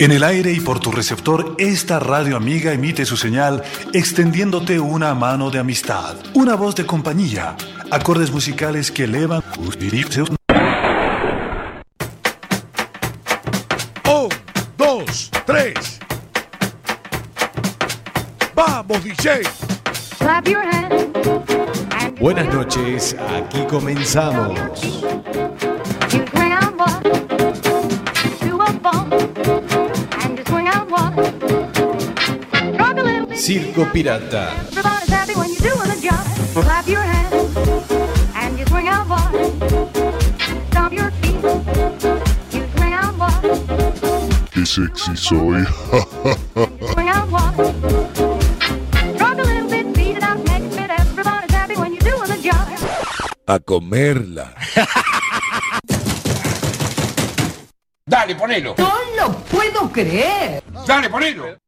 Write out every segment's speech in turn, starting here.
En el aire y por tu receptor, esta radio amiga emite su señal extendiéndote una mano de amistad, una voz de compañía, acordes musicales que elevan tus Un, dos, tres. ¡Vamos, DJ! Clap your hands. Buenas noches, aquí comenzamos. When you're doing the job. A comerla. Dale, ponelo. No lo puedo creer. Dale, ponelo.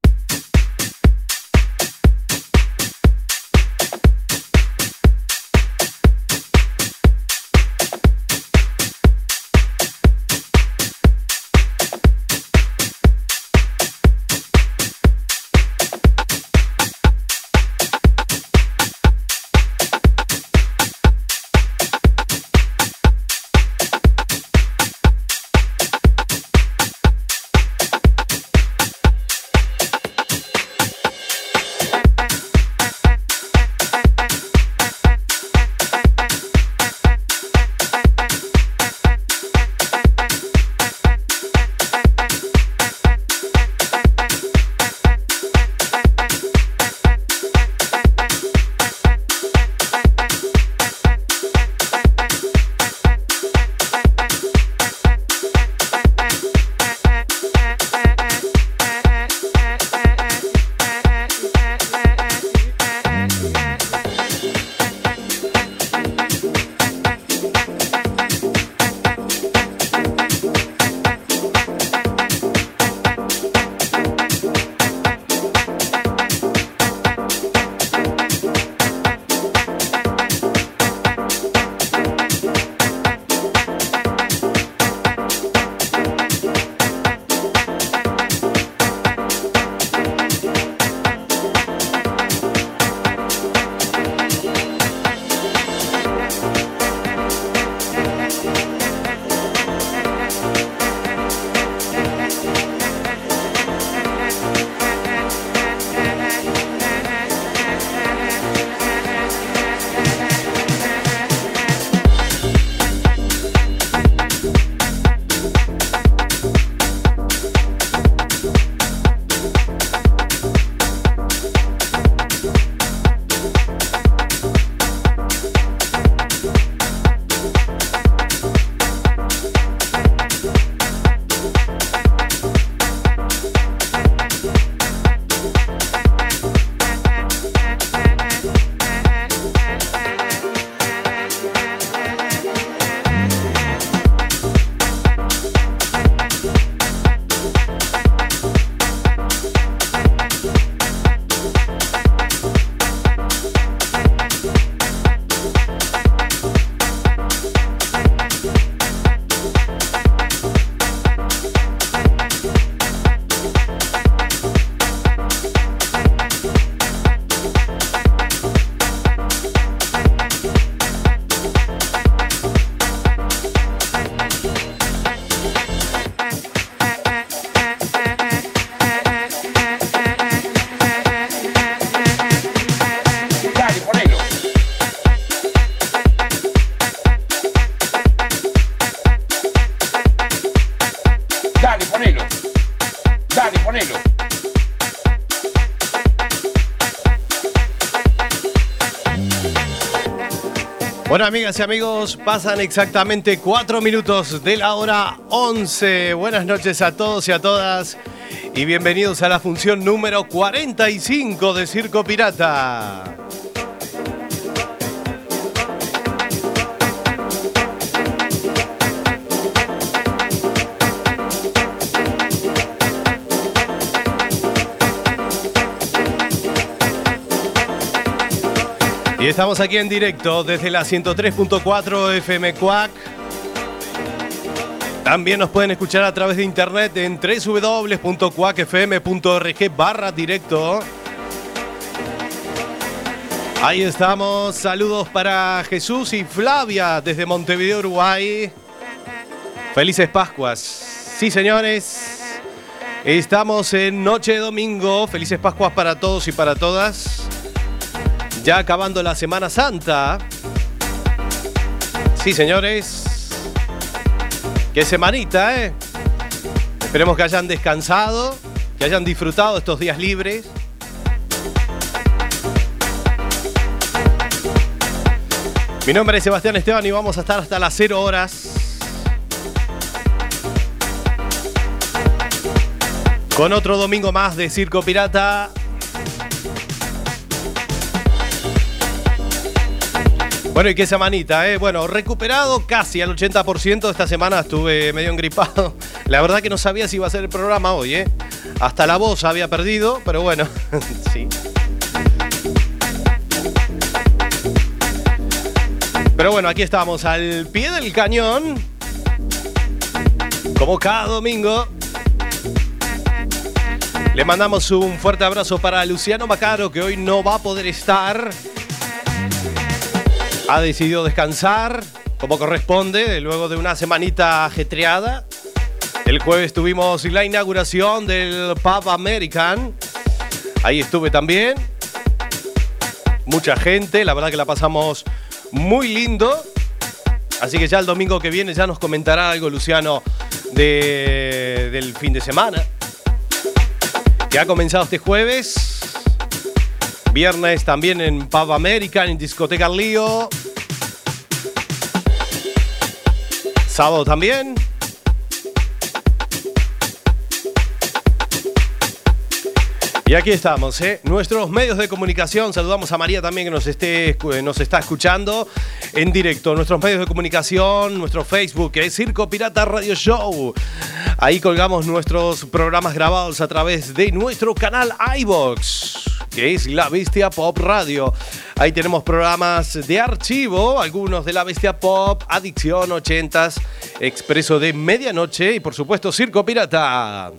Bueno, amigas y amigos, pasan exactamente cuatro minutos de la hora 11. Buenas noches a todos y a todas y bienvenidos a la función número 45 de Circo Pirata. Y estamos aquí en directo desde la 103.4 FM Cuac También nos pueden escuchar a través de internet en www.cuacfm.org barra directo. Ahí estamos. Saludos para Jesús y Flavia desde Montevideo, Uruguay. Felices Pascuas. Sí, señores. Estamos en Noche de Domingo. Felices Pascuas para todos y para todas. Ya acabando la Semana Santa. Sí, señores. Qué semanita, ¿eh? Esperemos que hayan descansado, que hayan disfrutado estos días libres. Mi nombre es Sebastián Esteban y vamos a estar hasta las 0 horas. Con otro domingo más de Circo Pirata. Bueno, y qué semanita, ¿eh? Bueno, recuperado casi al 80%. Esta semana estuve medio engripado. La verdad que no sabía si iba a ser el programa hoy, ¿eh? Hasta la voz había perdido, pero bueno, sí. Pero bueno, aquí estamos al pie del cañón. Como cada domingo. Le mandamos un fuerte abrazo para Luciano Macaro, que hoy no va a poder estar. Ha decidido descansar, como corresponde, luego de una semanita ajetreada. El jueves tuvimos la inauguración del Pub American. Ahí estuve también. Mucha gente, la verdad que la pasamos muy lindo. Así que ya el domingo que viene ya nos comentará algo Luciano de- del fin de semana. Que ha comenzado este jueves. Viernes también en Pub American, en Discoteca Lío. Sábado también. Y aquí estamos, ¿eh? nuestros medios de comunicación. Saludamos a María también que nos, está escuchando en directo. Nuestros medios de comunicación, nuestro Facebook, es Circo Pirata Radio Show. Ahí colgamos nuestros programas grabados a través de nuestro canal iBox, que es La Bestia Pop Radio. Ahí tenemos programas de archivo, algunos de La Bestia Pop, Adicción 80s, Expreso de Medianoche y por supuesto Circo Pirata.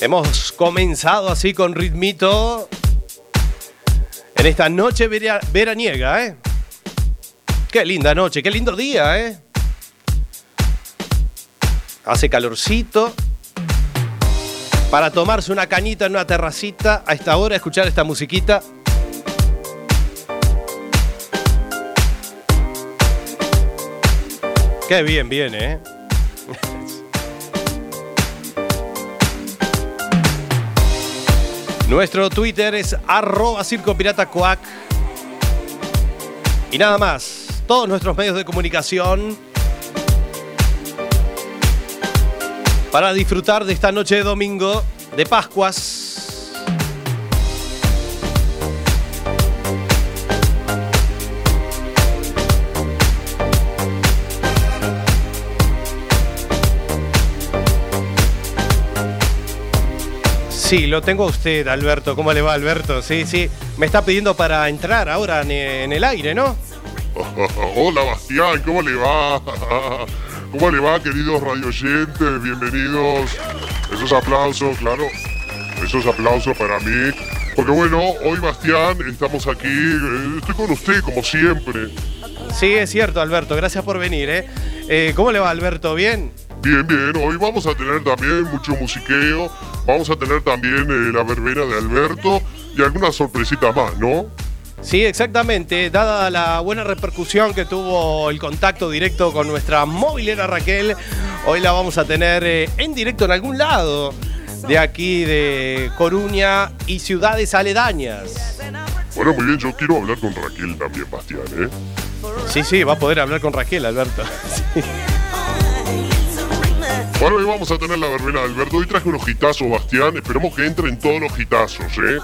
Hemos comenzado así con ritmito en esta noche vera- veraniega, ¿eh? Qué linda noche, qué lindo día, ¿eh? Hace calorcito. Para tomarse una cañita en una terracita a esta hora, escuchar esta musiquita. Qué bien viene, ¿eh? Nuestro Twitter es arroba Circo Pirata Coac. Y nada más, todos nuestros medios de comunicación para disfrutar de esta noche de domingo de Pascuas. Sí, lo tengo a usted, Alberto. ¿Cómo le va, Alberto? Sí, sí. Me está pidiendo para entrar ahora en, el aire, ¿no? Hola Bastián, ¿cómo le va? ¿Cómo le va, queridos radioyentes? Bienvenidos. Esos aplausos, claro. Esos aplausos para mí. Porque bueno, hoy Bastián, estamos aquí. eh, Estoy con usted, como siempre. Sí, es cierto, Alberto. Gracias por venir, ¿eh? Eh, ¿Cómo le va, Alberto? ¿Bien? Bien, bien. Hoy vamos a tener también mucho musiqueo. Vamos a tener también eh, la verbena de Alberto y algunas sorpresitas más, ¿no? Sí, exactamente. Dada la buena repercusión que tuvo el contacto directo con nuestra movilera Raquel, hoy la vamos a tener eh, en directo en algún lado de aquí de Coruña y ciudades aledañas. Bueno, muy bien. Yo quiero hablar con Raquel también, Bastián, ¿eh? Sí, sí, va a poder hablar con Raquel, Alberto. Bueno, hoy vamos a tener la verbena de Alberto. Hoy traje unos hitazos, Bastián. Esperemos que entren todos los hitazos, ¿eh?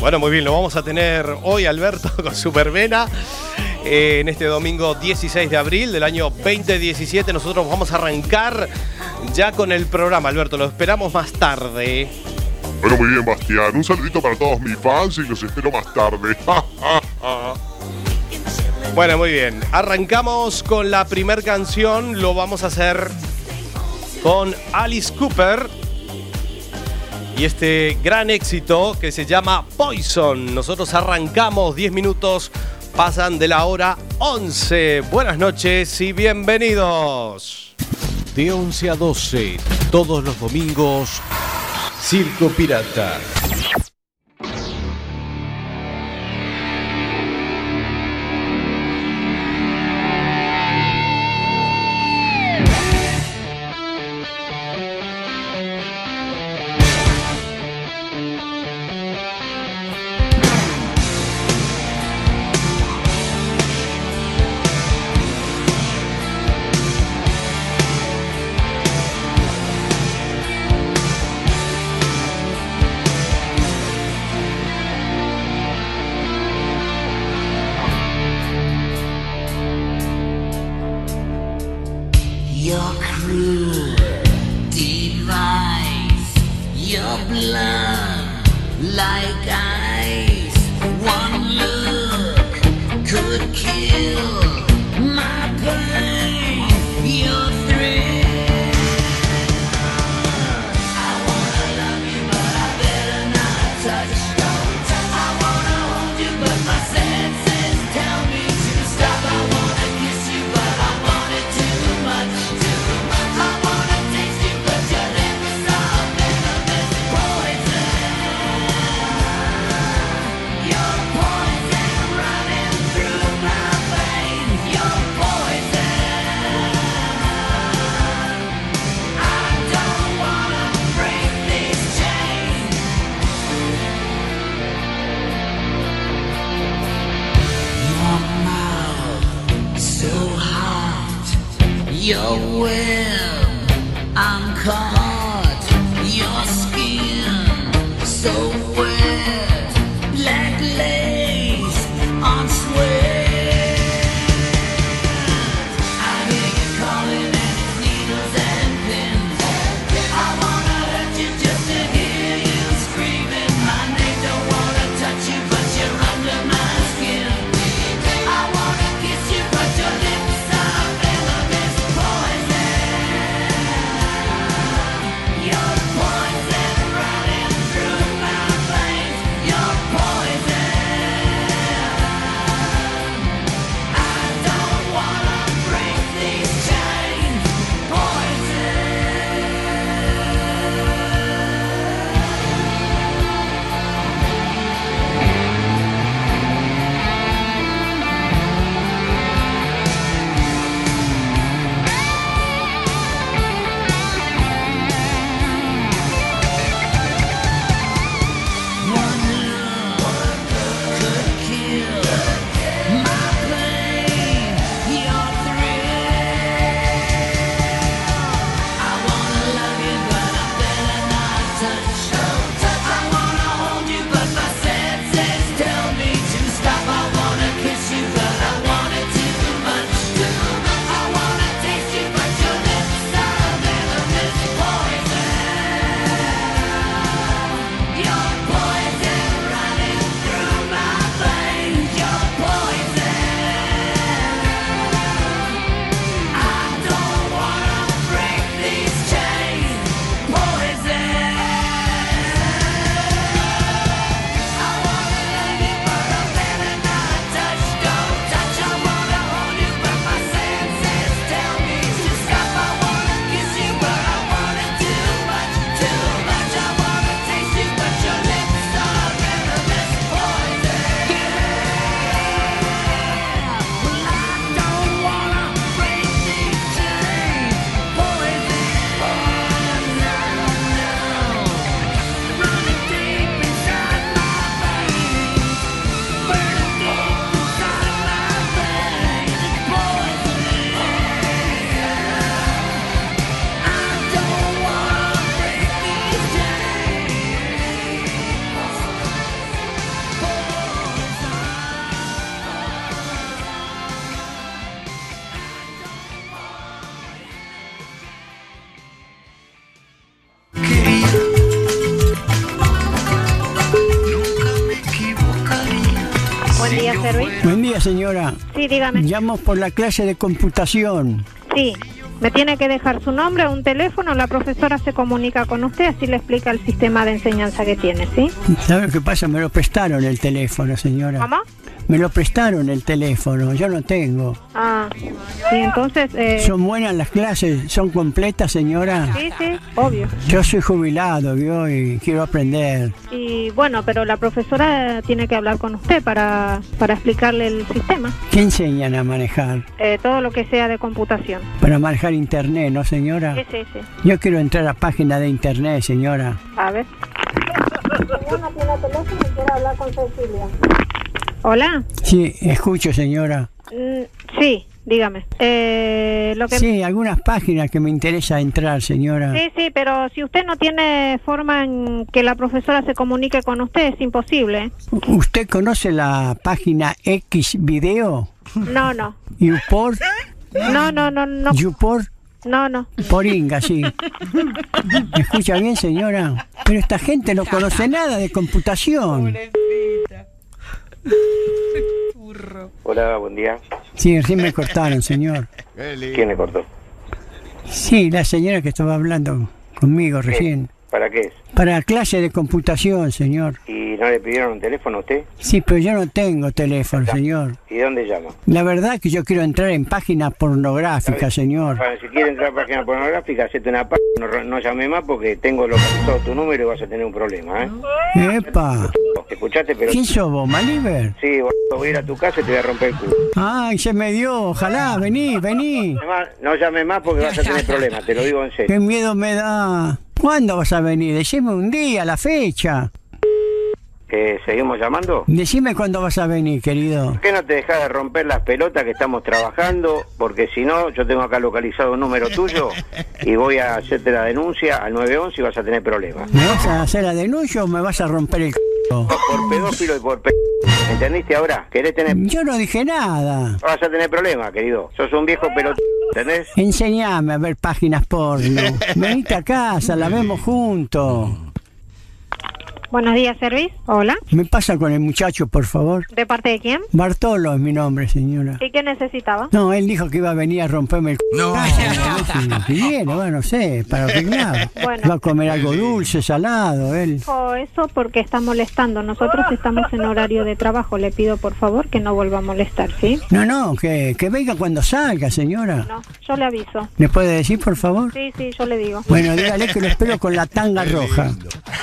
Bueno, muy bien, lo vamos a tener hoy Alberto con Supervena. Eh, en este domingo 16 de abril del año 2017 nosotros vamos a arrancar ya con el programa, Alberto, lo esperamos más tarde. Bueno, muy bien, Bastián. Un saludito para todos mis fans y los espero más tarde. bueno, muy bien. Arrancamos con la primer canción. Lo vamos a hacer con Alice Cooper y este gran éxito que se llama Poison. Nosotros arrancamos 10 minutos, pasan de la hora 11. Buenas noches y bienvenidos. De 11 a 12, todos los domingos, Circo Pirata. Día, señora. Sí, dígame. Llamo por la clase de computación. Sí. Me tiene que dejar su nombre, un teléfono, la profesora se comunica con usted, así le explica el sistema de enseñanza que tiene, ¿sí? ¿Sabe lo que pasa? Me lo prestaron el teléfono, señora. ¿Cómo? Me lo prestaron el teléfono, yo no tengo. Ah, sí, entonces... Eh, ¿Son buenas las clases? ¿Son completas, señora? Sí, sí, obvio. Yo soy jubilado, ¿vio? Y quiero aprender. Y bueno, pero la profesora tiene que hablar con usted para, para explicarle el sistema, ¿Qué enseñan a manejar? eh, todo lo que sea de computación. Para manejar internet, ¿no, señora? Sí, sí, sí. Yo quiero entrar a página de internet, señora. A ver. no tiene teléfono y quiere hablar con Cecilia. Hola. Sí, escucho, señora. Mm, sí, dígame. Eh, lo que... Sí, algunas páginas que me interesa entrar, señora. Sí, sí, pero si usted no tiene forma en que la profesora se comunique con usted, es imposible. ¿Usted conoce la página X Video? No, no. ¿Upor? No, no, no, no. ¿Upor? No, no. Poringa, sí. ¿Me escucha bien, señora? Pero esta gente no conoce nada de computación. Hola, buen día. Sí, recién me cortaron, señor. ¿Quién le cortó? Sí, la señora que estaba hablando conmigo recién. ¿Para qué es? Para clase de computación, señor. ¿Y no le pidieron un teléfono a usted? Sí, pero yo no tengo teléfono, señor. ¿Y dónde llama? La verdad que yo quiero entrar en páginas pornográficas, señor. Bueno, si quiere entrar a página pornográfica, hacete una página, no, no llame más porque tengo localizado tu número y vas a tener un problema, ¿eh? Epa. ¿Escuchaste? Pero... ¿Quién sos vos, Maliber? Sí, voy a ir a tu casa y te voy a romper el culo. Ay, se me dio. Ojalá, vení, vení. No llames más porque vas a tener problemas, te lo digo en serio. Qué miedo me da. ¿Cuándo vas a venir? Decime un día, la fecha. Eh, ¿Seguimos llamando? Decime cuándo vas a venir, querido. ¿Por qué no te dejas de romper las pelotas que estamos trabajando? Porque si no, yo tengo acá localizado un número tuyo y voy a hacerte la denuncia al 911 y vas a tener problemas. ¿Me vas a hacer la denuncia o me vas a romper el c***? Por pedófilo y por pe... ¿Entendiste ahora? ¿Querés tener... Yo no dije nada. Vas a tener problemas, querido. Sos un viejo pelotudo, ¿entendés? Enseñame a ver páginas porno. Venite a casa, la vemos juntos. Buenos días, Service. Hola. ¿Me pasa con el muchacho, por favor? ¿De parte de quién? Bartolo es mi nombre, señora. ¿Y qué necesitaba? No, él dijo que iba a venir a romperme el c***. No. Si viene, bueno, no sé, para arreglar. Bueno. Va a comer algo dulce, salado, él. O eso porque está molestando. Nosotros estamos en horario de trabajo. Le pido por favor que no vuelva a molestar, ¿sí? No, no, que, que venga cuando salga, señora. No, yo le aviso. ¿Le puede decir, por favor? Sí, sí, yo le digo. Bueno, dígale que lo espero con la tanga roja.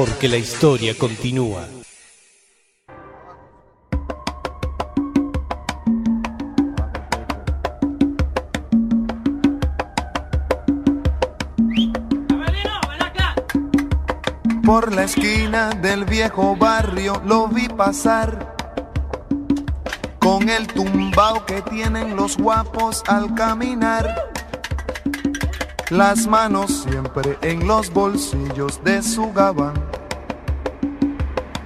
Porque la historia continúa. Por la esquina del viejo barrio lo vi pasar con el tumbao que tienen los guapos al caminar. Las manos siempre en los bolsillos de su gabán.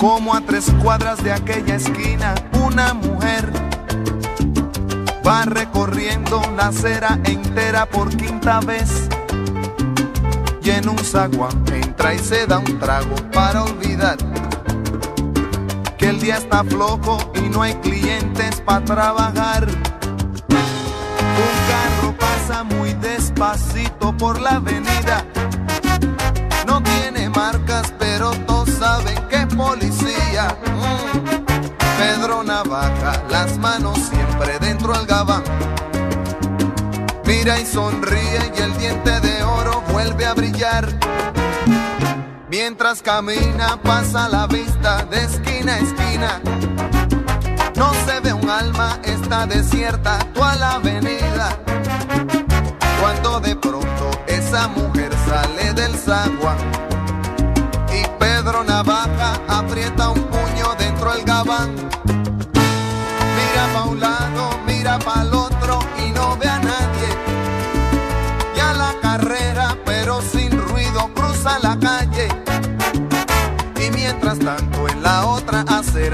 Como a tres cuadras de aquella esquina, una mujer va recorriendo la acera entera por quinta vez. Y en un zaguán entra y se da un trago para olvidar que el día está flojo y no hay clientes para trabajar. Un carro pasa muy despacito por la avenida. Mira y sonríe y el diente de oro vuelve a brillar. Mientras camina pasa la vista de esquina a esquina. No se ve un alma, está desierta toda la avenida. Cuando de pronto esa mujer sale del zaguán y Pedro Navaja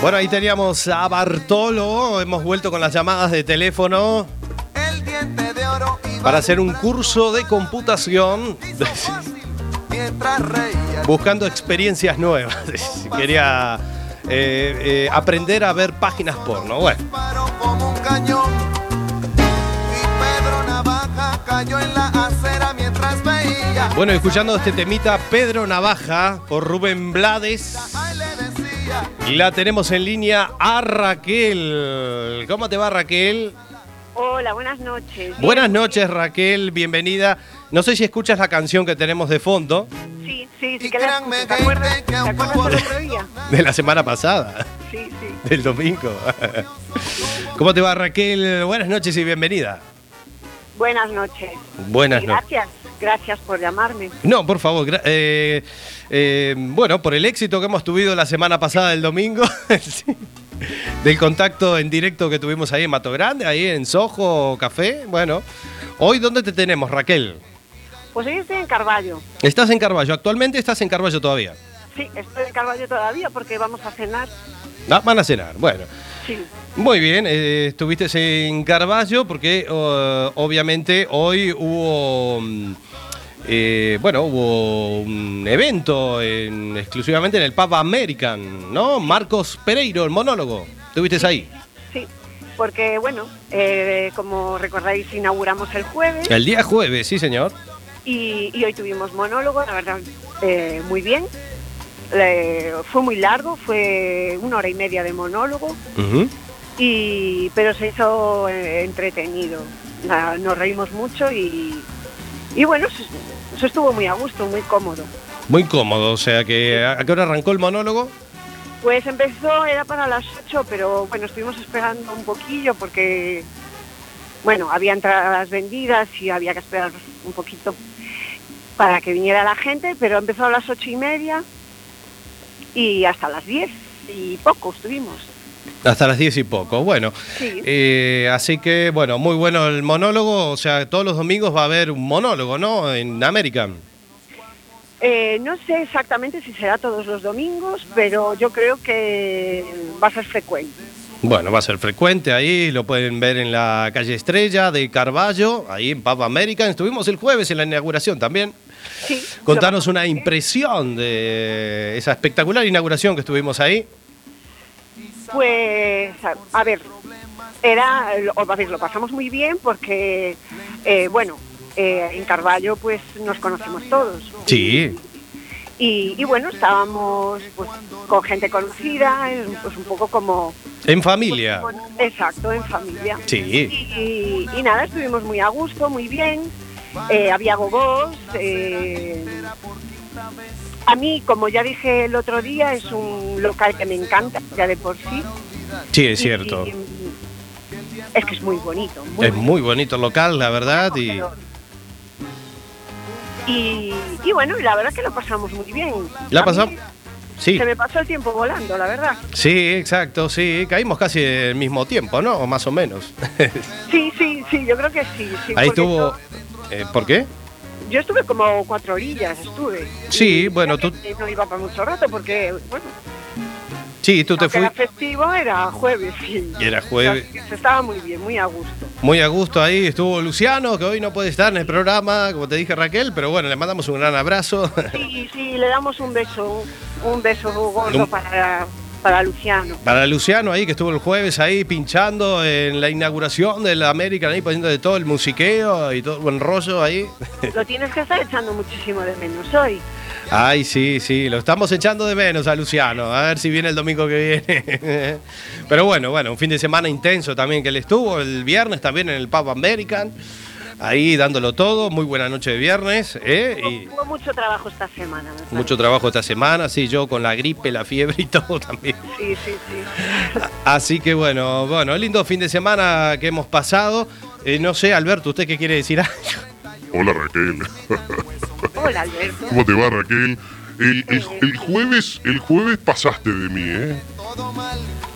Bueno, ahí teníamos a Bartolo. Hemos vuelto con las llamadas de teléfono para hacer un curso de computación buscando experiencias nuevas. Quería eh, eh, aprender a ver páginas porno. Bueno, bueno, escuchando este temita Pedro Navaja por Rubén Blades. Y la tenemos en línea a Raquel. ¿Cómo te va Raquel? Hola, buenas noches. Buenas noches Raquel, bienvenida. No sé si escuchas la canción que tenemos de fondo Sí, sí, sí que la escucho. ¿Te acuerdas? ¿Te acuerdas del otro día? de la semana pasada, Sí, sí. del domingo. ¿Cómo te va Raquel? Buenas noches y bienvenida. Buenas noches. Buenas noches. Gracias, gracias por llamarme. No, por favor. eh, eh, bueno, por el éxito que hemos tenido la semana pasada del domingo, sí, del contacto en directo que tuvimos ahí en Mato Grande, ahí en Sojo Café. Bueno, hoy ¿dónde te tenemos, Raquel? Pues hoy estoy en Carballo. Estás en Carballo, actualmente estás en Carballo todavía. Sí, estoy en Carballo todavía porque vamos a cenar. Ah, van a cenar, bueno. Sí. Muy bien, eh, estuviste en Carballo porque eh, obviamente hoy hubo, mm, eh, bueno, hubo un evento en- exclusivamente en el Pub American, ¿no? Marcos Pereiro, el monólogo. ¿Estuviste ahí? Sí, porque bueno, eh, como recordáis, inauguramos el jueves El día jueves, sí señor. y, y hoy tuvimos monólogo, la verdad, eh, muy bien. Fue muy largo, fue una hora y media de monólogo, y, pero se hizo eh, entretenido. Nos reímos mucho y, y bueno, se estuvo muy a gusto, muy cómodo. Muy cómodo, o sea que ¿a qué hora arrancó el monólogo? Pues empezó, era para las 8, pero bueno, estuvimos esperando un poquillo porque, bueno, había entradas vendidas y había que esperar un poquito para que viniera la gente, pero empezó a las ocho y media y hasta las 10 y poco estuvimos. Hasta las 10 y poco. Bueno, Sí. eh, así que bueno, muy bueno el monólogo, o sea, todos los domingos va a haber un monólogo, ¿no? En American. Eh, no sé exactamente si será todos los domingos, pero yo creo que va a ser frecuente. Bueno, va a ser frecuente ahí, lo pueden ver en la calle Estrella de Carballo, ahí en Pub American. Estuvimos el jueves en la inauguración también. Sí. Contanos una impresión de esa espectacular inauguración que estuvimos ahí. Pues, a, ver, era, lo- a ver, lo pasamos muy bien porque, eh, bueno, eh, en Carballo pues nos conocemos todos. Sí, Y, y bueno, estábamos pues, con gente conocida, pues un poco como... en familia. exacto, en familia. Sí. Y, y nada, estuvimos muy a gusto, muy bien. Eh, había gogos. eh, a mí, como ya dije el otro día, es un local que me encanta, ya de por sí. Sí, es cierto. Y- es que es muy bonito. muy Es muy bonito el local, la verdad, y Y, y bueno, la verdad que lo pasamos muy bien. la pasamos. Sí, Se me pasó el tiempo volando, la verdad. sí, exacto, sí. Caímos casi al mismo tiempo, ¿no? O más o menos. Sí, sí, sí, yo creo que sí. sí, Ahí estuvo. Eh, ¿Por qué? Yo, estuve como cuatro orillas, estuve. Sí, bueno, tú. No iba para mucho rato porque, bueno, Sí, tú te fuiste. era festivo, era jueves, sí. Y era jueves. Se estaba muy bien, muy a gusto. Muy a gusto ahí estuvo Luciano, que hoy no puede estar en el programa, como te dije Raquel, pero bueno, le mandamos un gran abrazo. Sí, sí, le damos un beso, un, un beso gordo Un- para, para Luciano. Para Luciano ahí, que estuvo el jueves ahí pinchando en la inauguración del American, ahí poniendo de todo el musiqueo y todo el buen rollo ahí. Lo tienes que estar echando muchísimo de menos hoy. Ay, sí, sí, lo estamos echando de menos a Luciano, a ver si viene el domingo que viene. Pero bueno, bueno, un fin de semana intenso también que él estuvo, el viernes también en el Pub American, ahí dándolo todo, muy buena noche de viernes, ¿eh? y Tuvo mucho trabajo esta semana. me mucho trabajo esta semana, sí, yo con la gripe, la fiebre y todo también. Sí, sí, sí. Así que bueno, bueno, lindo fin de semana que hemos pasado. Eh, no sé, Alberto, ¿usted qué quiere decir? Hola Raquel. Hola, Alberto. ¿Cómo te va Raquel? El, el- el jueves, el jueves pasaste de mí, ¿eh?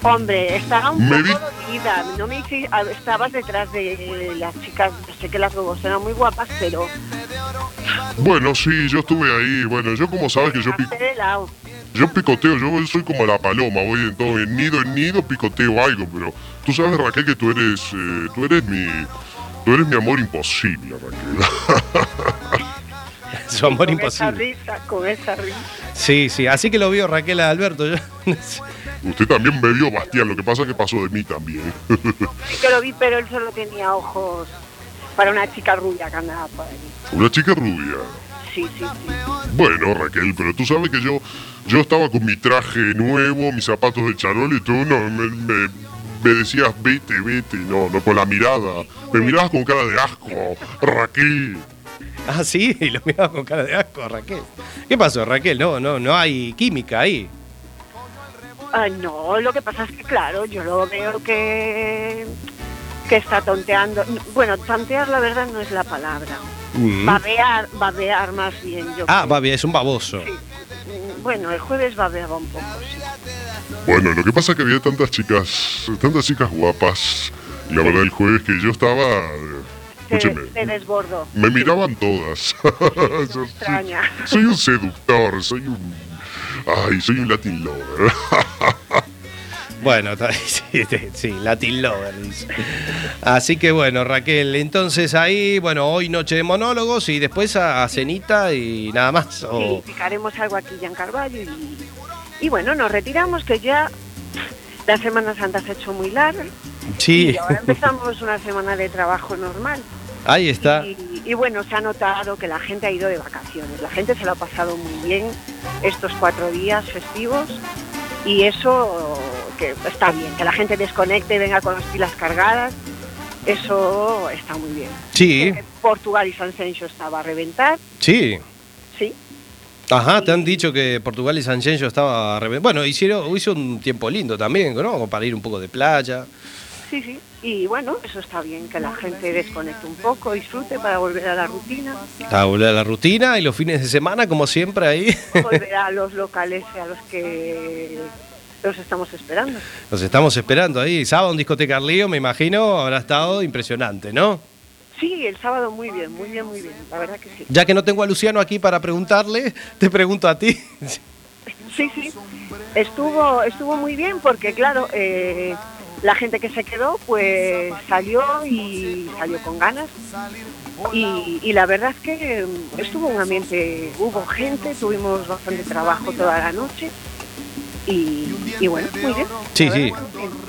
Hombre, estaba un Me poco vi- dolida. No me hice- estabas detrás de las chicas. Sé que las dos eran muy guapas, pero Bueno, sí, yo estuve ahí. Bueno, yo como sabes que yo, pi- de lado. yo picoteo, yo soy como la paloma, voy en todo, en nido en nido, picoteo algo, pero tú sabes Raquel que tú eres, eh, tú eres mi, tú eres mi amor imposible, Raquel. Su amor con esa imposible. risa, con esa risa. Sí, sí, así que lo vio Raquel a Alberto. yo- Usted también me vio, Bastián, lo que pasa es que pasó de mí también. Sí que lo vi, pero él solo tenía ojos para una chica rubia que andaba por ahí. Una chica rubia. Sí, sí, sí. Bueno, Raquel, pero tú sabes que yo, yo estaba con mi traje nuevo, mis zapatos de charol y tú no me, me- me decías vete, vete, no, no con la mirada. Me mirabas con cara de asco, Raquel. Ah, sí, y lo miraba con cara de asco, Raquel. ¿Qué pasó, Raquel? No, no, no hay química ahí. Ah, no, lo que pasa es que, claro, yo lo veo que, que está tonteando. Bueno, tontear la verdad no es la palabra. Mm. Babear, babear más bien. Yo Ah, bien, es un baboso. Mm, Bueno, el jueves babeaba un poco, sí. Bueno, lo que pasa es que había tantas chicas, tantas chicas guapas. Y la verdad el jueves que yo estaba, escúcheme, te desbordo. me miraban todas. Yo soy, Extraña. soy un seductor, soy un... Ay, soy un Latin lover. Bueno, sí, Latin Lover, dice. Así que bueno, Raquel, entonces ahí, bueno, hoy noche de monólogos y después a, a cenita y nada más. Sí, o- picaremos algo aquí ya en Carballo y, y bueno, nos retiramos que ya la Semana Santa se ha hecho muy larga Sí, y ahora empezamos una semana de trabajo normal. Ahí está. Y, y bueno, se ha notado que la gente ha ido de vacaciones, la gente se lo ha pasado muy bien estos cuatro días festivos y eso que está bien, que la gente desconecte y venga con las pilas cargadas, eso está muy bien. Sí, Portugal y San Sencho estaba a reventar, sí. sí, Ajá, te han dicho que Portugal y San Genio estaba... reve- Bueno, hicieron, hizo un tiempo lindo también, ¿no? Para ir un poco de playa. Sí, sí. Y bueno, eso está bien, que la gente desconecte un poco, disfrute para volver a la rutina, A volver a la rutina y los fines de semana, como siempre, ahí. volver a los locales a los que los estamos esperando. Nos estamos esperando ahí. Sábado en Discoteca Arlío, me imagino, habrá estado impresionante, ¿no? Sí, el sábado muy bien, muy bien, muy bien, la verdad que sí. Ya que no tengo a Luciano aquí para preguntarle, te pregunto a ti. Sí, sí. Estuvo, estuvo muy bien porque, claro, eh, la gente que se quedó, pues salió y salió con ganas. Y, y la verdad es que estuvo un ambiente, hubo gente, tuvimos bastante trabajo toda la noche. Y, y bueno, muy bien. Sí, sí.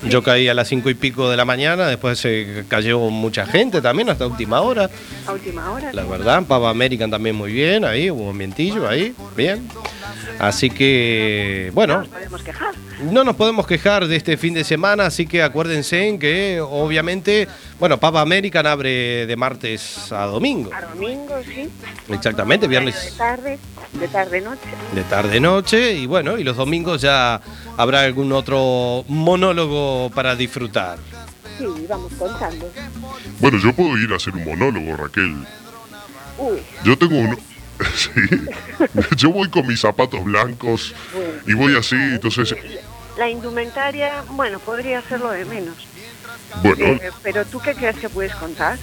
Yo caí a las cinco y pico de la mañana, después se cayó mucha gente también hasta última hora. A última hora. La verdad, Papa American también muy bien, ahí hubo un ambientillo ahí, bien. Así que, No bueno, nos podemos quejar. no nos podemos quejar de este fin de semana, así que acuérdense en que obviamente, bueno, Papa American abre de martes a domingo. A domingo, sí. Exactamente, De viernes tarde, de tarde noche. de tarde noche y bueno, y los domingos ya habrá algún otro monólogo para disfrutar. Sí, vamos contando. Bueno, yo puedo ir a hacer un monólogo, Raquel. Uy, Yo tengo un... Sí. Yo voy con mis zapatos blancos y voy así, entonces... la indumentaria, bueno, podría ser lo de menos. Bueno, Eh, pero tú qué crees que puedes contar?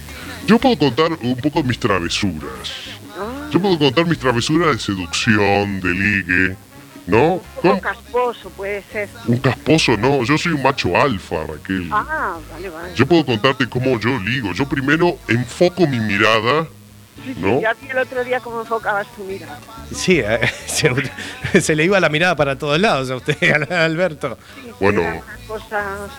yo puedo contar un poco mis travesuras. Ah, Yo puedo contar mis travesuras de seducción, de ligue. ¿No? Un casposo puede ser. Un casposo, no. Yo soy un macho alfa, Raquel. Ah, vale, vale. Yo puedo contarte cómo yo ligo. Yo primero enfoco mi mirada, Sí, sí, ¿no? ya vi el otro día cómo enfocabas tu mirada. Sí, eh, se, se le iba la mirada para todos lados a usted, Alberto. Bueno, cosa.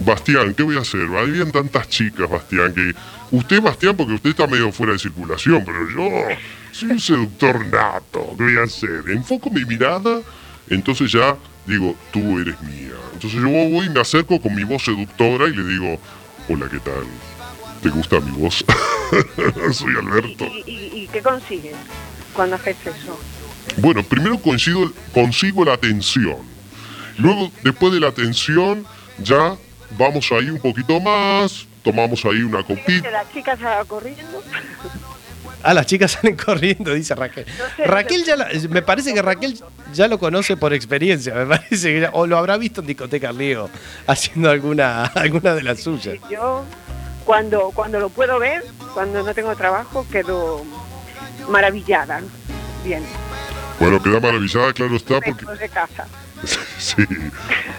Bastián, ¿qué voy a hacer? Habían tantas chicas, Bastián, que... Usted, Bastián, porque usted está medio fuera de circulación, pero yo soy un seductor nato. ¿Qué voy a hacer? Enfoco mi mirada, entonces ya digo, tú eres mía. Entonces yo voy y me acerco con mi voz seductora y le digo, hola, ¿qué tal? ¿Te gusta mi voz? soy Alberto. ¿Y, y, y qué consigues cuando haces eso? Bueno, primero coincido, consigo la atención. Luego, después de la atención, ya vamos ahí un poquito más, tomamos ahí una ¿Que copita. la chica salga corriendo? Ah, las chicas salen corriendo, dice Raquel. sé, Raquel ya la- me parece que Raquel ya lo conoce por experiencia, me parece que ya- o lo habrá visto en discoteca Río haciendo alguna, alguna de las suyas. Yo, cuando, cuando lo puedo ver, cuando no tengo trabajo, quedo maravillada. Bien, Bueno, queda maravillada, claro está, porque... de casa. Sí.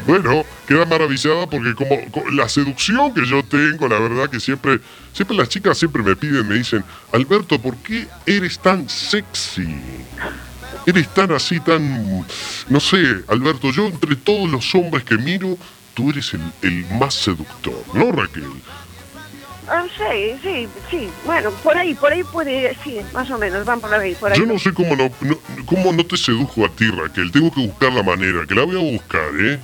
Bueno, queda maravillada porque como, co- la seducción que yo tengo, la verdad que siempre, siempre las chicas siempre me piden, me dicen, Alberto, ¿por qué eres tan sexy? Eres tan así, tan, no sé, Alberto, yo entre todos los hombres que miro, tú eres el, el más seductor, ¿no, Raquel? Ah, sí, sí, sí. Bueno, por ahí, por ahí puede, sí, más o menos, van por ahí, por ahí. Yo no sé cómo no, no- cómo no te sedujo a ti, Raquel. Tengo que buscar la manera, que la voy a buscar, ¿eh?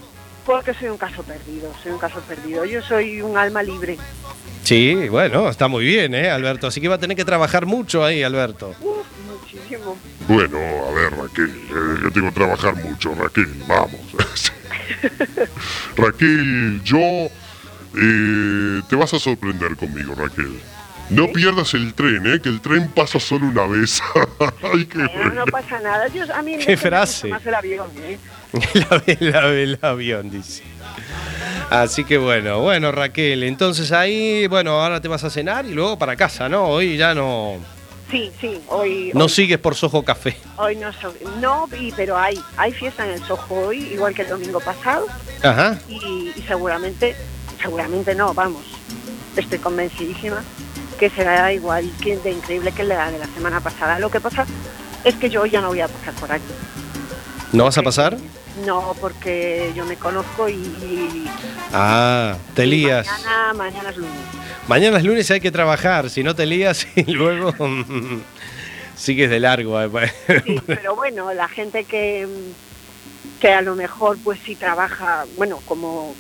Porque soy un caso perdido, soy un caso perdido. Yo soy un alma libre. Sí, bueno, está muy bien, ¿eh, Alberto? Así que va a tener que trabajar mucho ahí, Alberto. Uf, muchísimo. Bueno, a ver, Raquel, eh, yo tengo que trabajar mucho, Raquel, vamos. Raquel, yo eh, te vas a sorprender conmigo, Raquel. No pierdas el tren, ¿eh? Que el tren pasa solo una vez. Ay, qué Bueno, bueno. no pasa nada. Yo, a mí me Qué gusta frase. más el avión, ¿eh? La ve, la ve el avión, dice. Así que bueno, bueno, Raquel, entonces ahí, bueno, ahora te vas a cenar y luego para casa, ¿no? Hoy ya no, Sí, sí, hoy, no hoy, sigues por Sojo Café. hoy no soy, no, pero hay, hay fiesta en el Soho hoy, igual que el domingo pasado, Ajá. y, y seguramente, seguramente no, vamos, estoy convencidísima que será igual que de increíble que la de la semana pasada. Lo que pasa es que yo ya no voy a pasar por aquí. ¿No vas a pasar? No, porque yo me conozco y, y Ah, te lías. mañana, mañana es lunes. Mañana es lunes y hay que trabajar, si no te lías y luego mm, sigues de largo. eh. Sí, pero bueno, la gente que, que a lo mejor pues sí trabaja, bueno, como,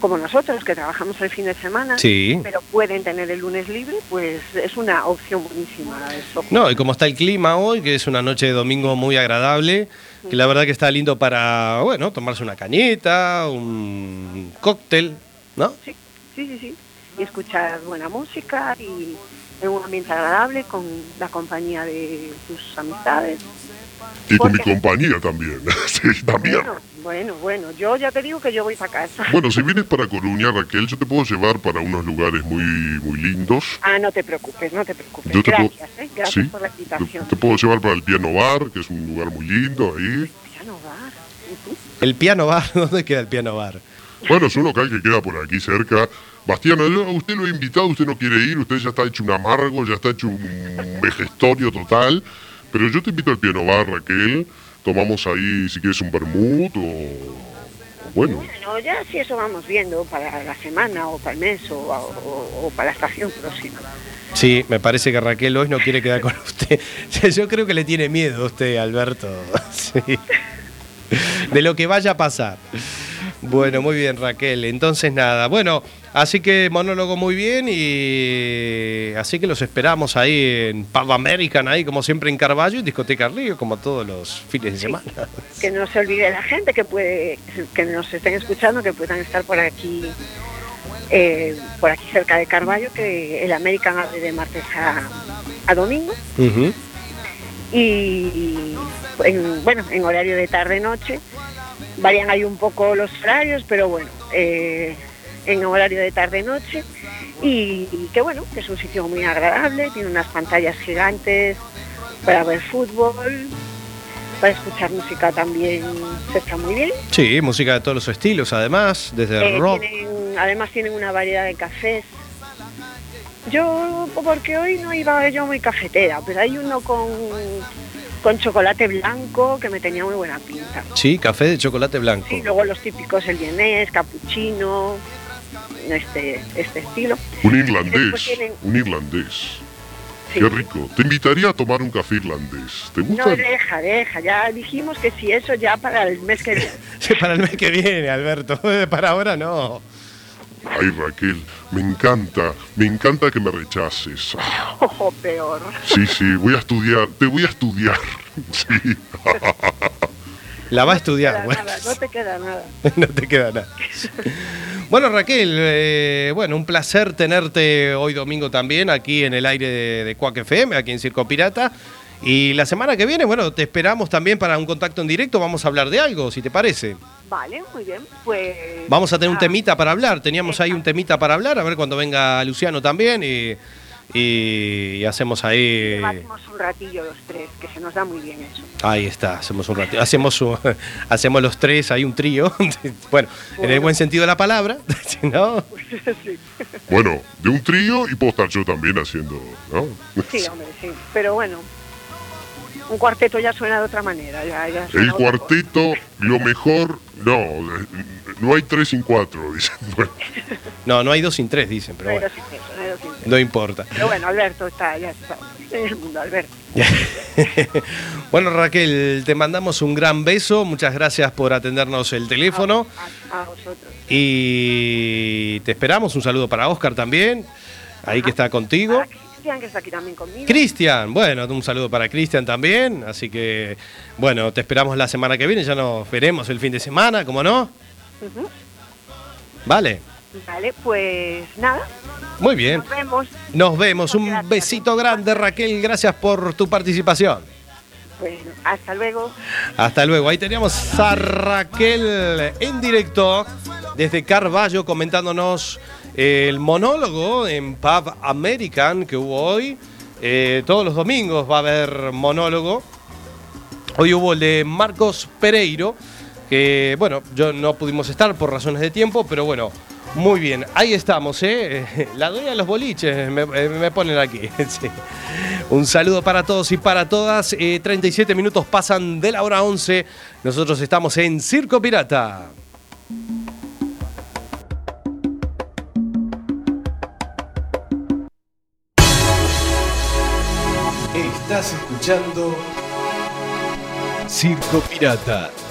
como nosotros que trabajamos el fin de semana, Sí. pero pueden tener el lunes libre, pues es una opción buenísima eso. No, y como está el clima hoy, que es una noche de domingo muy agradable, que la verdad que está lindo para, bueno, tomarse una cañita, un cóctel, ¿no? Sí, sí, sí, sí. Y escuchar buena música y en un ambiente agradable con la compañía de tus amistades. Y con mi compañía también. sí, también. Bueno, bueno, bueno, yo ya te digo que yo voy para casa. Bueno, si vienes para Coruña, Raquel, yo te puedo llevar para unos lugares muy, muy lindos. Ah, no te preocupes, no te preocupes. Yo te puedo- Gracias, ¿eh? Gracias Sí. por la invitación. Te puedo llevar para el Piano Bar, que es un lugar muy lindo ahí. Piano bar. El piano bar, ¿dónde queda el piano bar? Bueno, es un local que queda por aquí cerca. Bastián, usted lo he invitado, usted no quiere ir, usted ya está hecho un amargo, ya está hecho un vejestorio total. Pero yo te invito al piano bar, Raquel. Tomamos ahí, si quieres, un vermut o... Bueno, Bueno, ya si eso vamos viendo para la semana o para el mes o, o- o para la estación próxima. Sí, me parece que Raquel hoy no quiere quedar con usted. Yo creo que le tiene miedo a usted, Alberto. Sí. De lo que vaya a pasar. Bueno, muy bien, Raquel. Entonces, nada. Bueno, así que monólogo muy bien y así que los esperamos ahí en Pub American, ahí como siempre en Carballo y Discoteca Río, como todos los fines de semana. Que no se olvide la gente que puede, que nos estén escuchando, que puedan estar por aquí, eh, por aquí cerca de Carballo, que el American abre de martes a, a domingo. Y en, bueno, en horario de tarde-noche. Varían ahí un poco los horarios, pero bueno, eh, en horario de tarde-noche. Y, y que bueno, que es un sitio muy agradable, tiene unas pantallas gigantes para ver fútbol. para escuchar música también se está muy bien. Sí, música de todos los estilos, además, desde Eh, rock. tienen- además tienen una variedad de cafés. Yo, porque hoy no iba yo muy cafetera, pero hay uno con, con chocolate blanco que me tenía muy buena pinta. Sí, café de chocolate blanco. Y luego los típicos el vienés, cappuccino, este, este estilo. Un irlandés, tienen- un irlandés. Sí. Qué rico. Te invitaría a tomar un café irlandés. ¿Te gusta? No, deja, deja. Ya dijimos que si eso ya para el mes que viene. Sí, para el mes que viene, Alberto. Para ahora no. Ay, Raquel, me encanta, me encanta que me rechaces. Ah, Ojo, peor. Sí, sí, voy a estudiar, te voy a estudiar. Sí. La va a No estudiar, bueno. nada, no te queda nada. no te queda nada. Bueno, Raquel, eh, bueno, un placer tenerte hoy domingo también aquí en el aire de, de Cuac FM, aquí en Circo Pirata. Y la semana que viene, bueno, te esperamos también para un contacto en directo. Vamos a hablar de algo, si te parece. Vale, muy bien. Pues. Vamos a tener un ah, temita para hablar. Teníamos ahí un temita para hablar. A ver cuando venga Luciano también. Y, y- y hacemos ahí. Debatimos un ratillo los tres, que se nos da muy bien eso. Ahí está, hacemos un ratito. Hacemos, un- hacemos los tres, hay un trío. bueno, en el buen sentido de la palabra. si no, Bueno, de un trío y puedo estar yo también haciendo, ¿no? Sí, hombre, sí. Pero bueno, un cuarteto ya suena de otra manera. Ya, ya suena El cuarteto, lo mejor, no, no hay tres sin cuatro, dicen. Bueno, no, no hay dos sin tres, dicen, pero No hay bueno, dos sin tres, no hay dos sin tres. no importa. Pero bueno, Alberto está, ya está en el mundo, Alberto. bueno, Raquel, te mandamos un gran beso. Muchas gracias por atendernos el teléfono. A vosotros. Y te esperamos. Un saludo para Oscar también, ahí que está contigo. Cristian, que está aquí también conmigo. Cristian, bueno, un saludo para Cristian también. Así que, bueno, te esperamos la semana que viene. Ya nos veremos el fin de semana, ¿cómo no? Vale, Vale, pues nada, muy bien. nos vemos. Nos vemos. Un besito grande, Raquel. Gracias por tu participación. Bueno, hasta luego. Hasta luego. Ahí teníamos a Raquel en directo desde Carballo comentándonos el monólogo en Pub American que hubo hoy. Eh, todos los domingos va a haber monólogo. Hoy hubo el de Marcos Pereiro, que bueno, yo no pudimos estar por razones de tiempo, pero bueno, muy bien. Ahí estamos, ¿eh? La dueña de los boliches me, eh, ponen aquí. Un saludo para todos y para todas. Eh, 37 minutos pasan de la hora 11. Nosotros estamos en Circo Pirata. Circo Pirata.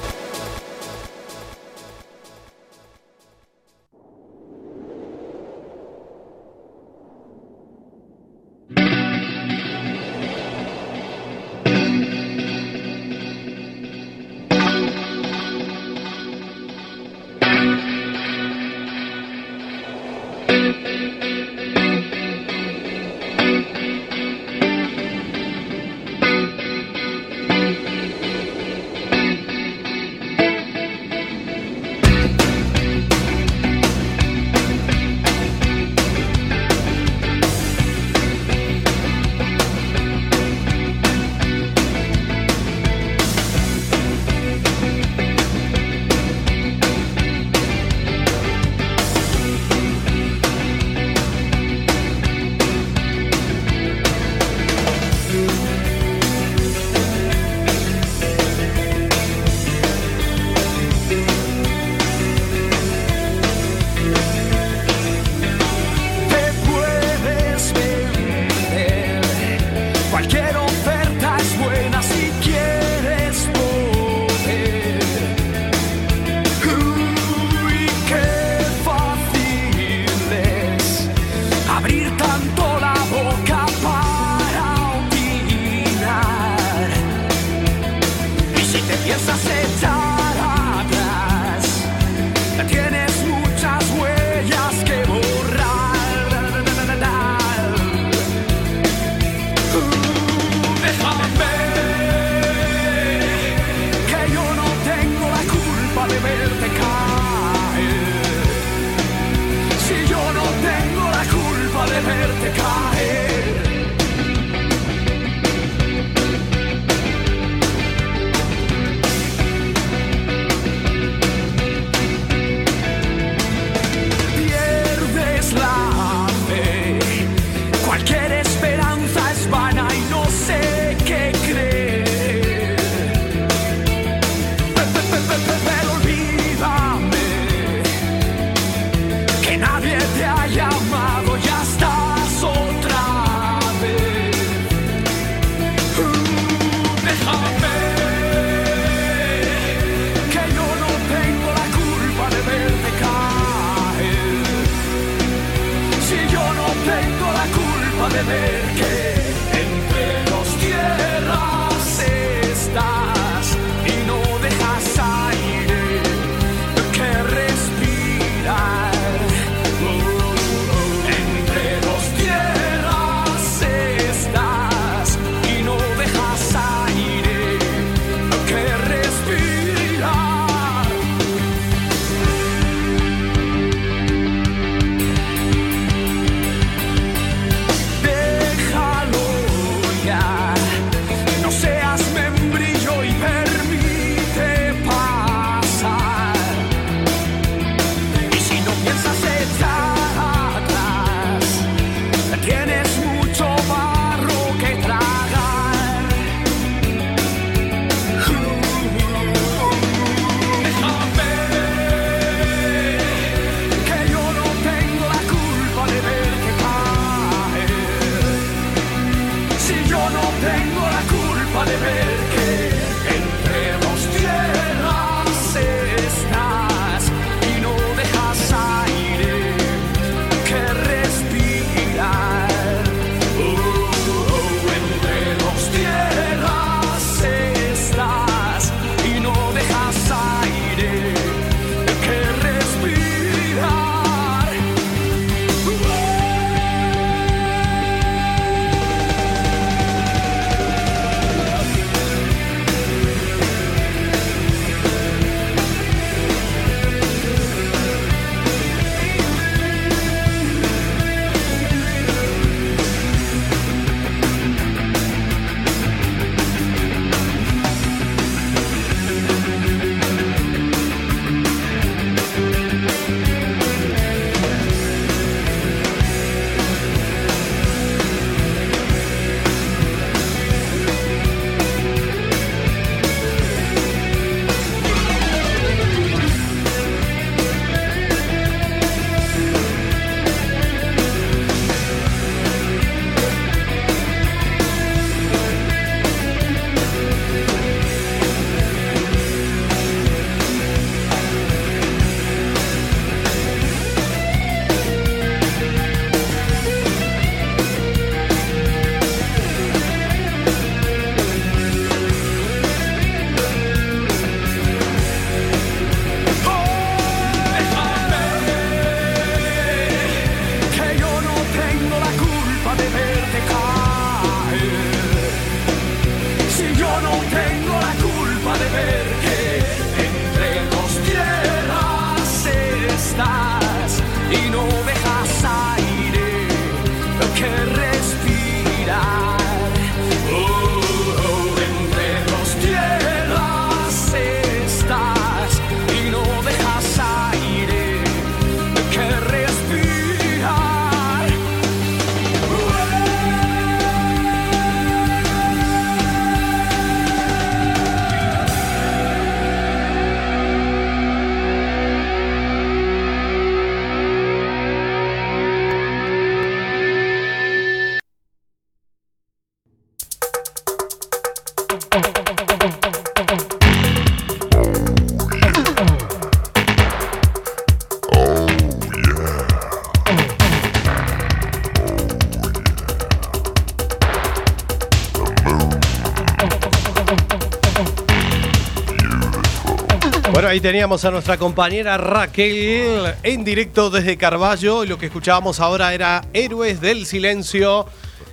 Ahí teníamos a nuestra compañera Raquel en directo desde Carballo y lo que escuchábamos ahora era Héroes del Silencio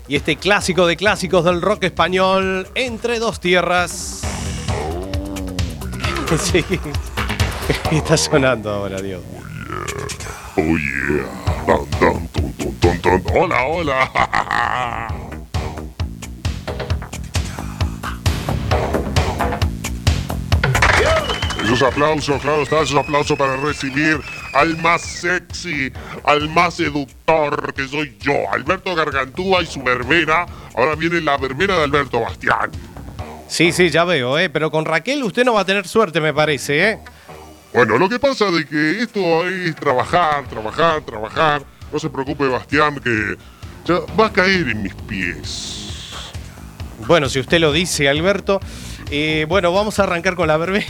y este clásico de clásicos del rock español Entre dos tierras. Sí. Está sonando ahora, Dios. Oh yeah. Tun, tun. Hola, hola. Esos aplausos, claro está, esos aplausos para recibir al más sexy, al más seductor que soy yo, Alberto Gargantúa y su verbena. Ahora viene la verbena de Alberto Bastián. Sí, sí, ya veo, ¿eh? pero con Raquel usted no va a tener suerte, me parece. ¿eh? Bueno, lo que pasa de que esto es trabajar, trabajar, trabajar. No se preocupe, Bastián, que ya va a caer en mis pies. Bueno, si usted lo dice, Alberto. Eh, bueno, vamos a arrancar con la verbena.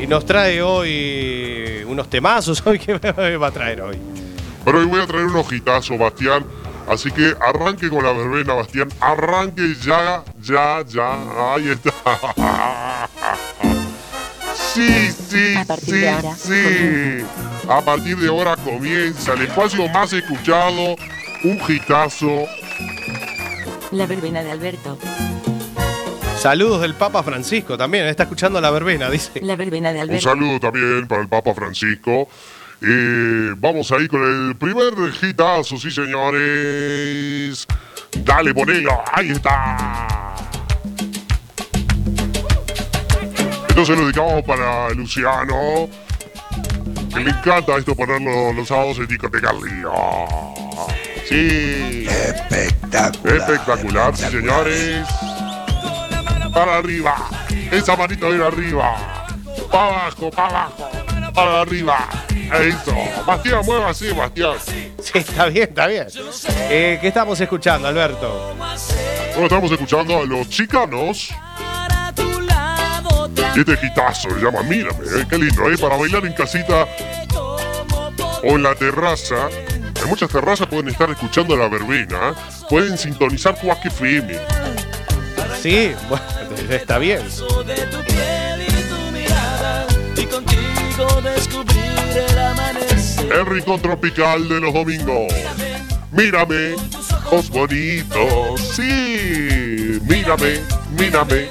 Y nos trae hoy unos temazos. Hoy ¿Qué me va a traer hoy? Pero hoy voy a traer un ojitazo, Bastián. Así que arranque con la verbena, Bastián. Arranque ya, ya, ya. Ahí está. Sí, sí, sí, sí. A partir de ahora comienza el espacio más escuchado, un hitazo. La verbena de Alberto. Saludos del Papa Francisco también. Está escuchando la verbena, dice. La verbena de Un Alberto. saludo también para el Papa Francisco. Eh, vamos ahí con el primer hitazo, sí señores. Dale, ponelo, ahí está. Entonces lo dedicamos para Luciano. Que le encanta esto ponerlo los sábados en discoteca Río. Sí. Espectacular. Espectacular, sí señores. Para arriba. Esa manito bien arriba. Para abajo, para abajo. Para arriba. Eso. Bastián, mueva así, Bastián. Sí, está bien, está bien. Eh, ¿Qué estamos escuchando, Alberto? Bueno, estamos escuchando a los chicanos. Y este hitazo se llama Mírame, eh, qué lindo, ¿eh? Para bailar en casita o en la terraza. En muchas terrazas pueden estar escuchando la verbena. ¿eh? Pueden sintonizar Quack FM. Sí, bueno, está bien. el rincón tropical de los domingos. Mírame, ojos bonitos. Sí, mírame, mírame.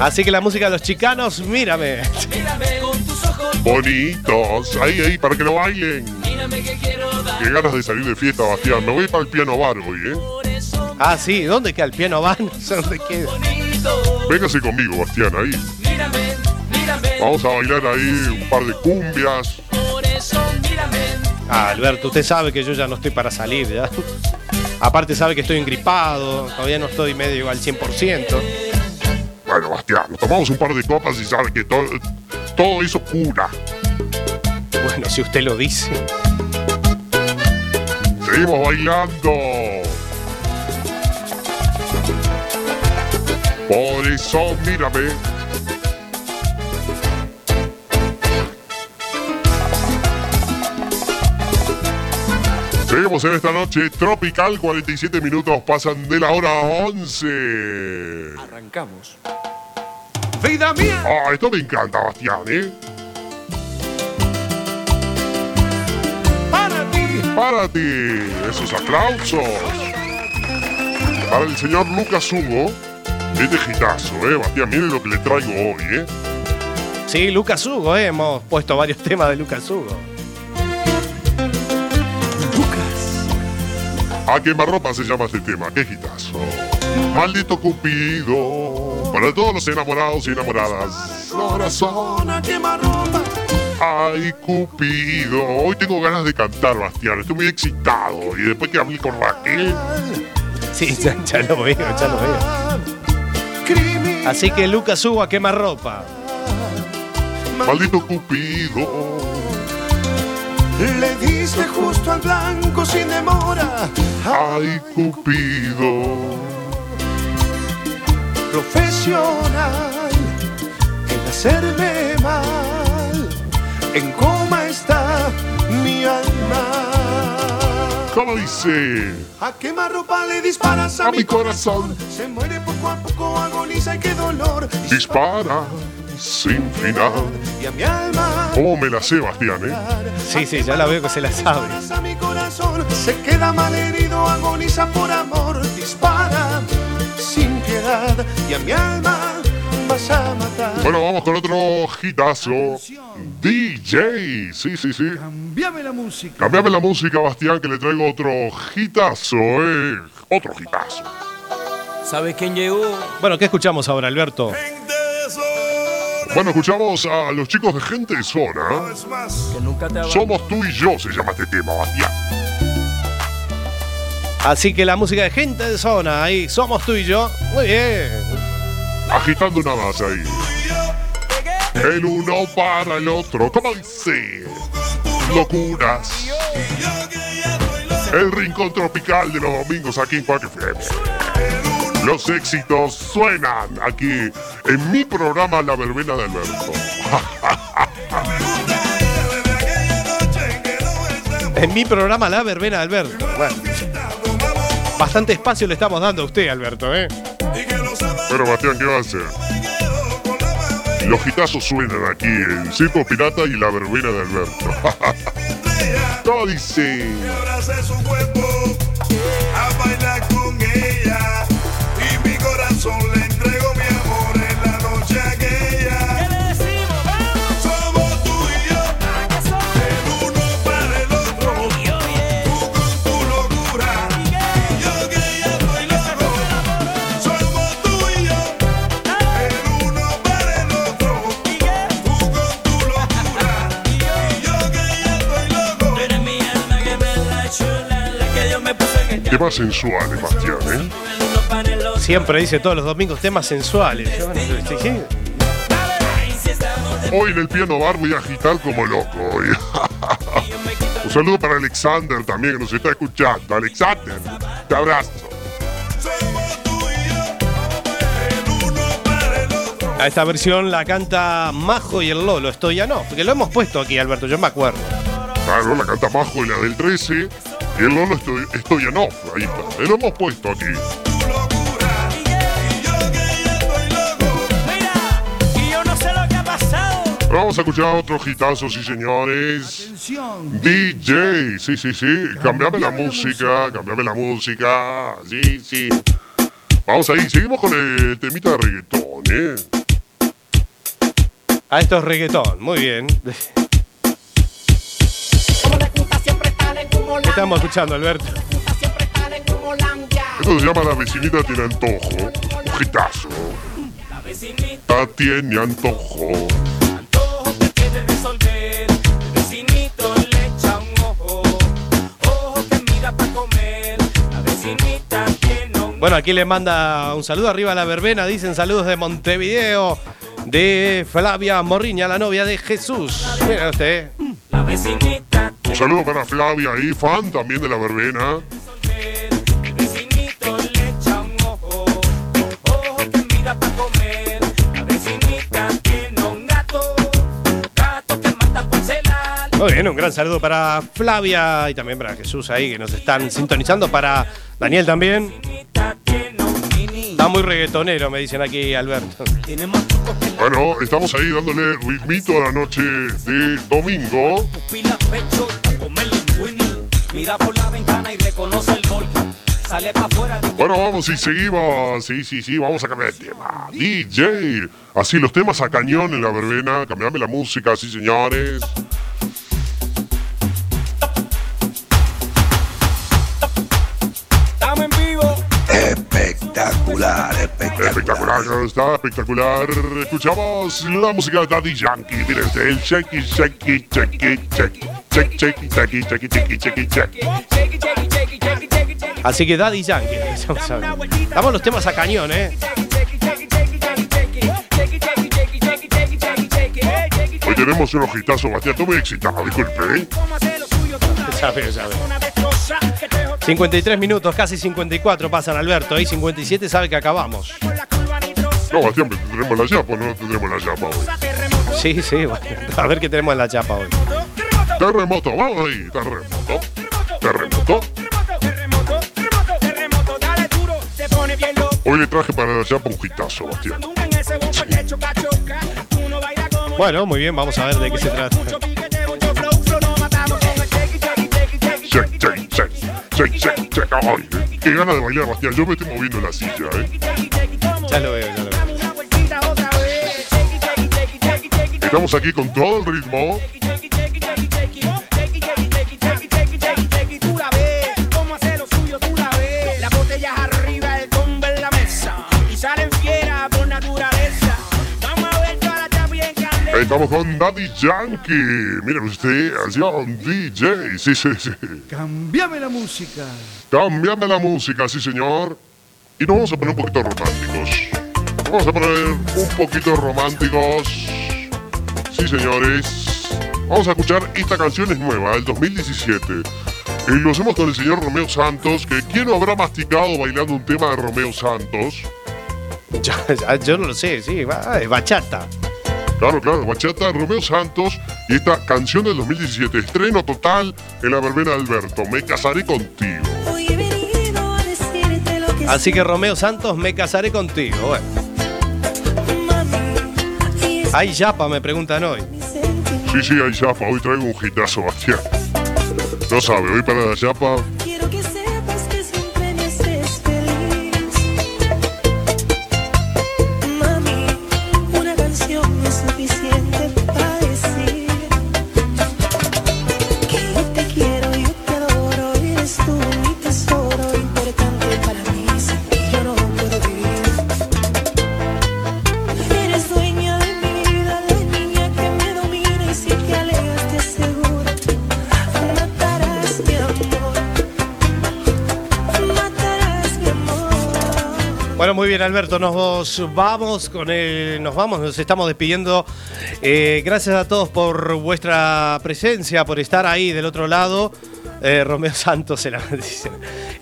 Así que la música de los chicanos, mírame. Mírame con tus ojos. Bonitos. Ahí, ahí, para que lo bailen. Mírame que quiero dar. Qué ganas de salir de fiesta, Bastián. Me voy para el piano bar hoy, ¿eh? Ah, sí, ¿dónde queda el piano van? Dónde queda. Véngase conmigo, Bastián, ahí. Mírame, mírame. Vamos a bailar ahí un par de cumbias. Por eso mírame. Ah, Alberto, usted sabe que yo ya no estoy para salir, ¿ya? Aparte sabe que estoy engripado, todavía no estoy medio al 100%. Bueno, Bastián, nos tomamos un par de copas y sabe que todo, todo eso cura. Bueno, si usted lo dice. Seguimos bailando. Por eso, mírame. Seguimos en esta noche tropical, 47 minutos pasan de la hora 11. Arrancamos. ¡Vida mía! Ah, esto me encanta, Bastián, ¿eh? ¡Para ti! ¡Para ti! Esos aplausos. Para el señor Lucas Hugo. Este gitazo, eh, Bastián, miren lo que le traigo hoy, eh. Sí, Lucas Hugo, eh, hemos puesto varios temas de Lucas Hugo. A quemarropa se llama este tema, qué gitazo. Maldito Cupido, para todos los enamorados y enamoradas. Corazón a quemarropa. Ay, Cupido. Hoy tengo ganas de cantar, Bastián. Estoy muy excitado. Y después que hablé con Raquel. Sí, ya, ya lo veo, ya lo veo. Así que Lucas Hugo a quemar ropa. Maldito Cupido. Le diste justo al blanco sin demora. Ay, Cupido. Profesional en hacerme mal. En coma está mi alma. ¿Cómo dice? A quemarropa le disparas a, A mi corazón. Se muere poco a poco, agoniza y qué dolor. Dispara sin final. Y a mi alma. ¿Cómo me la sé, Bastián, eh? Sí, sí, ya la veo que se la sabe. A mi corazón se queda mal herido, agoniza por amor, dispara sin piedad y a mi alma vas a matar. Bueno, vamos con otro hitazo. DJ. Sí, sí, sí. Cambiame la música. Cambiame la música, Bastián, que le traigo otro hitazo, eh. Otro hitazo. ¿Sabes quién llegó? Bueno, ¿qué escuchamos ahora, Alberto? Bueno, escuchamos a los chicos de Gente de Zona. Somos tú y yo, se llama este tema, Bastián. Así que la música de gente de zona, ahí somos tú y yo. Muy bien. Agitando una más ahí. El uno para el otro. ¿Cómo dice? Locuras. El rincón tropical de los domingos aquí en Quack. Los éxitos suenan aquí en mi programa La Verbena de Alberto. En mi programa La Verbena de Alberto. Bueno. Bastante espacio le estamos dando a usted, Alberto, ¿eh? Pero Bastián, ¿qué va a hacer? Los gitazos suenan aquí en Circo Pirata y La Verbena de Alberto. Todo dice... Temas sensuales, Bastián, ¿eh? Siempre dice todos los domingos temas sensuales. Yo, bueno, sí, sí. Hoy en el piano bar voy a agitar como loco. hoy. Un saludo para Alexander también que nos está escuchando. Alexander, te abrazo. A esta versión la canta Majo y el Lolo, estoy ya no, porque lo hemos puesto aquí, Alberto, yo me acuerdo. Claro, la canta Majo y la del 13. Y el Lolo estoy, estoy en off. Ahí está. Lo hemos puesto aquí. No lo vamos a escuchar otro hitazo, sí señores. DJ, sí, sí, sí. Cambiame la música, cambiame la música. Sí, sí. Vamos ahí, seguimos con el temita de reggaetón, ¿eh? A esto es reggaetón, muy bien. ¿Qué estamos escuchando, Alberto? Esto se llama La vecinita tiene antojo. Un hitazo. La tiene antojo. quiere resolver. El vecinito le echa un ojo. Ojo que mira para comer. La vecinita tiene un Bueno, aquí le manda un saludo arriba a la verbena. Dicen saludos de Montevideo. De Flavia Morriña, la novia de Jesús. Mira usted. La vecinita Un saludo para Flavia ahí, fan también de la verbena. Muy bien, un gran saludo para Flavia y también para Jesús ahí que nos están sintonizando. Para Daniel también. Está muy reggaetonero, me dicen aquí Alberto. Bueno, estamos ahí dándole ritmito a la noche de domingo. Bueno, vamos y seguimos. Sí, sí, sí, vamos a cambiar de tema. DJ. Así los temas a cañón en la verbena. Cambiame la música, sí, señores. Espectacular, espectacular. Está, espectacular. Escuchamos la música de Daddy Yankee. Miren este, el shaky, shaky, shaky, shaky, shaky, shaky, shaky, shaky, shaky, shaky, shaky. Así que Daddy Yankee. Damos los temas a cañón, ¿eh? Hoy tenemos un ojitazo, Bastián. Estoy muy excitado, disculpe, ¿eh? Ya veo. 53 minutos, casi 54 pasan Alberto. Y 57 sabe que acabamos. No, Bastián, tendremos la chapa, no tendremos la chapa hoy. Sí, sí, bueno, a ver qué tenemos en la chapa hoy. Terremoto, vamos ahí, terremoto. Terremoto. Hoy le traje para la chapa un hitazo, Bastián. Bueno, muy bien, vamos a ver de qué se trata. Check. Check, check. Ay, eh, qué gana de bailar, Bastián. Yo me estoy moviendo en la silla, ¿eh? Ya lo veo, ya lo veo. Estamos aquí con todo el ritmo. Estamos con Daddy Yankee. Miren usted, un DJ. Sí, sí, sí. Cambiame la música. Cambiame la música, sí, señor. Y nos vamos a poner un poquito románticos. Vamos a poner un poquito románticos. Sí, señores. Vamos a escuchar esta canción es nueva, del 2017. Y lo hacemos con el señor Romeo Santos, que ¿quién no habrá masticado bailando un tema de Romeo Santos? Yo no lo sé, sí, va, es bachata. Claro, claro, bachata, Romeo Santos y esta canción del 2017, estreno total en la verbena de Alberto, Me casaré contigo. Así que Romeo Santos, me casaré contigo. Bueno. Hay yapa, me preguntan hoy. Sí, sí, hay chapa, hoy traigo un hitazo, Bastián. No sabe, hoy para la chapa, Alberto, nos vamos con el, nos vamos, nos estamos despidiendo. Eh, gracias a todos por vuestra presencia, por estar ahí del otro lado. Eh, Romeo Santos se la dice.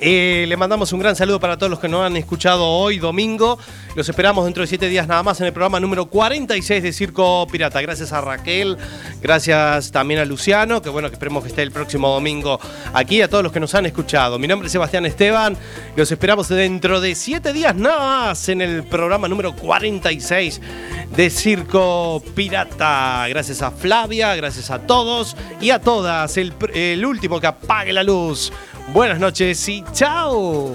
Eh, le mandamos un gran saludo para todos los que nos han escuchado hoy, domingo. Los esperamos dentro de siete días nada más en el programa número 46 de Circo Pirata. Gracias a Raquel, gracias también a Luciano, que bueno, que esperemos que esté el próximo domingo aquí, a todos los que nos han escuchado. Mi nombre es Sebastián Esteban, los esperamos dentro de siete días nada más en el programa número 46 de Circo Pirata. Gracias a Flavia, gracias a todos y a todas. El, último que apague la luz. Buenas noches y chao.